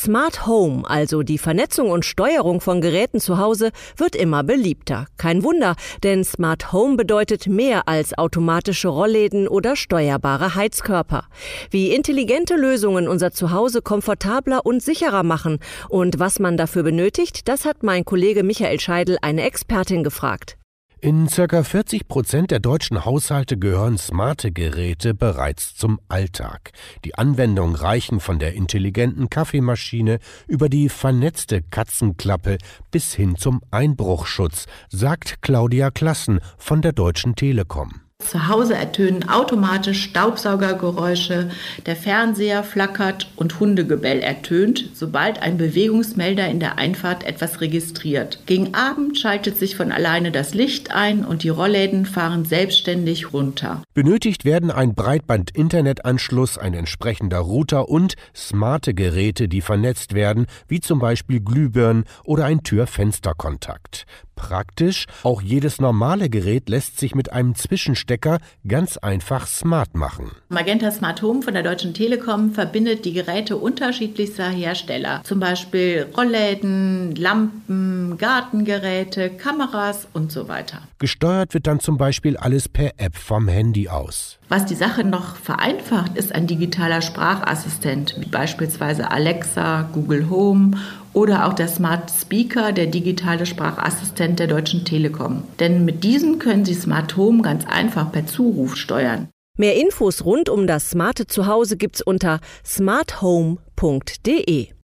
Smart Home, also die Vernetzung und Steuerung von Geräten zu Hause, wird immer beliebter. Kein Wunder, denn Smart Home bedeutet mehr als automatische Rollläden oder steuerbare Heizkörper. Wie intelligente Lösungen unser Zuhause komfortabler und sicherer machen und was man dafür benötigt, das hat mein Kollege Michael Scheidel eine Expertin gefragt. In ca. 40 Prozent der deutschen Haushalte gehören smarte Geräte bereits zum Alltag. Die Anwendungen reichen von der intelligenten Kaffeemaschine über die vernetzte Katzenklappe bis hin zum Einbruchschutz, sagt Claudia Klassen von der Deutschen Telekom. Zu Hause ertönen automatisch Staubsaugergeräusche, der Fernseher flackert und Hundegebell ertönt, sobald ein Bewegungsmelder in der Einfahrt etwas registriert. Gegen Abend schaltet sich von alleine das Licht ein und die Rollläden fahren selbstständig runter. Benötigt werden ein Breitband-Internetanschluss, ein entsprechender Router und smarte Geräte, die vernetzt werden, wie zum Beispiel Glühbirnen oder ein Tür-Fenster-Kontakt. Praktisch, auch jedes normale Gerät lässt sich mit einem Zwischenstecker ganz einfach smart machen. Magenta Smart Home von der Deutschen Telekom verbindet die Geräte unterschiedlichster Hersteller, zum Beispiel Rollläden, Lampen, Gartengeräte, Kameras und so weiter. Gesteuert wird dann zum Beispiel alles per App vom Handy aus. Was die Sache noch vereinfacht, ist ein digitaler Sprachassistent, wie beispielsweise Alexa, Google Home oder auch der Smart Speaker, der digitale Sprachassistent der Deutschen Telekom. Denn mit diesem können Sie Smart Home ganz einfach per Zuruf steuern. Mehr Infos rund um das smarte Zuhause gibt's unter smarthome.de.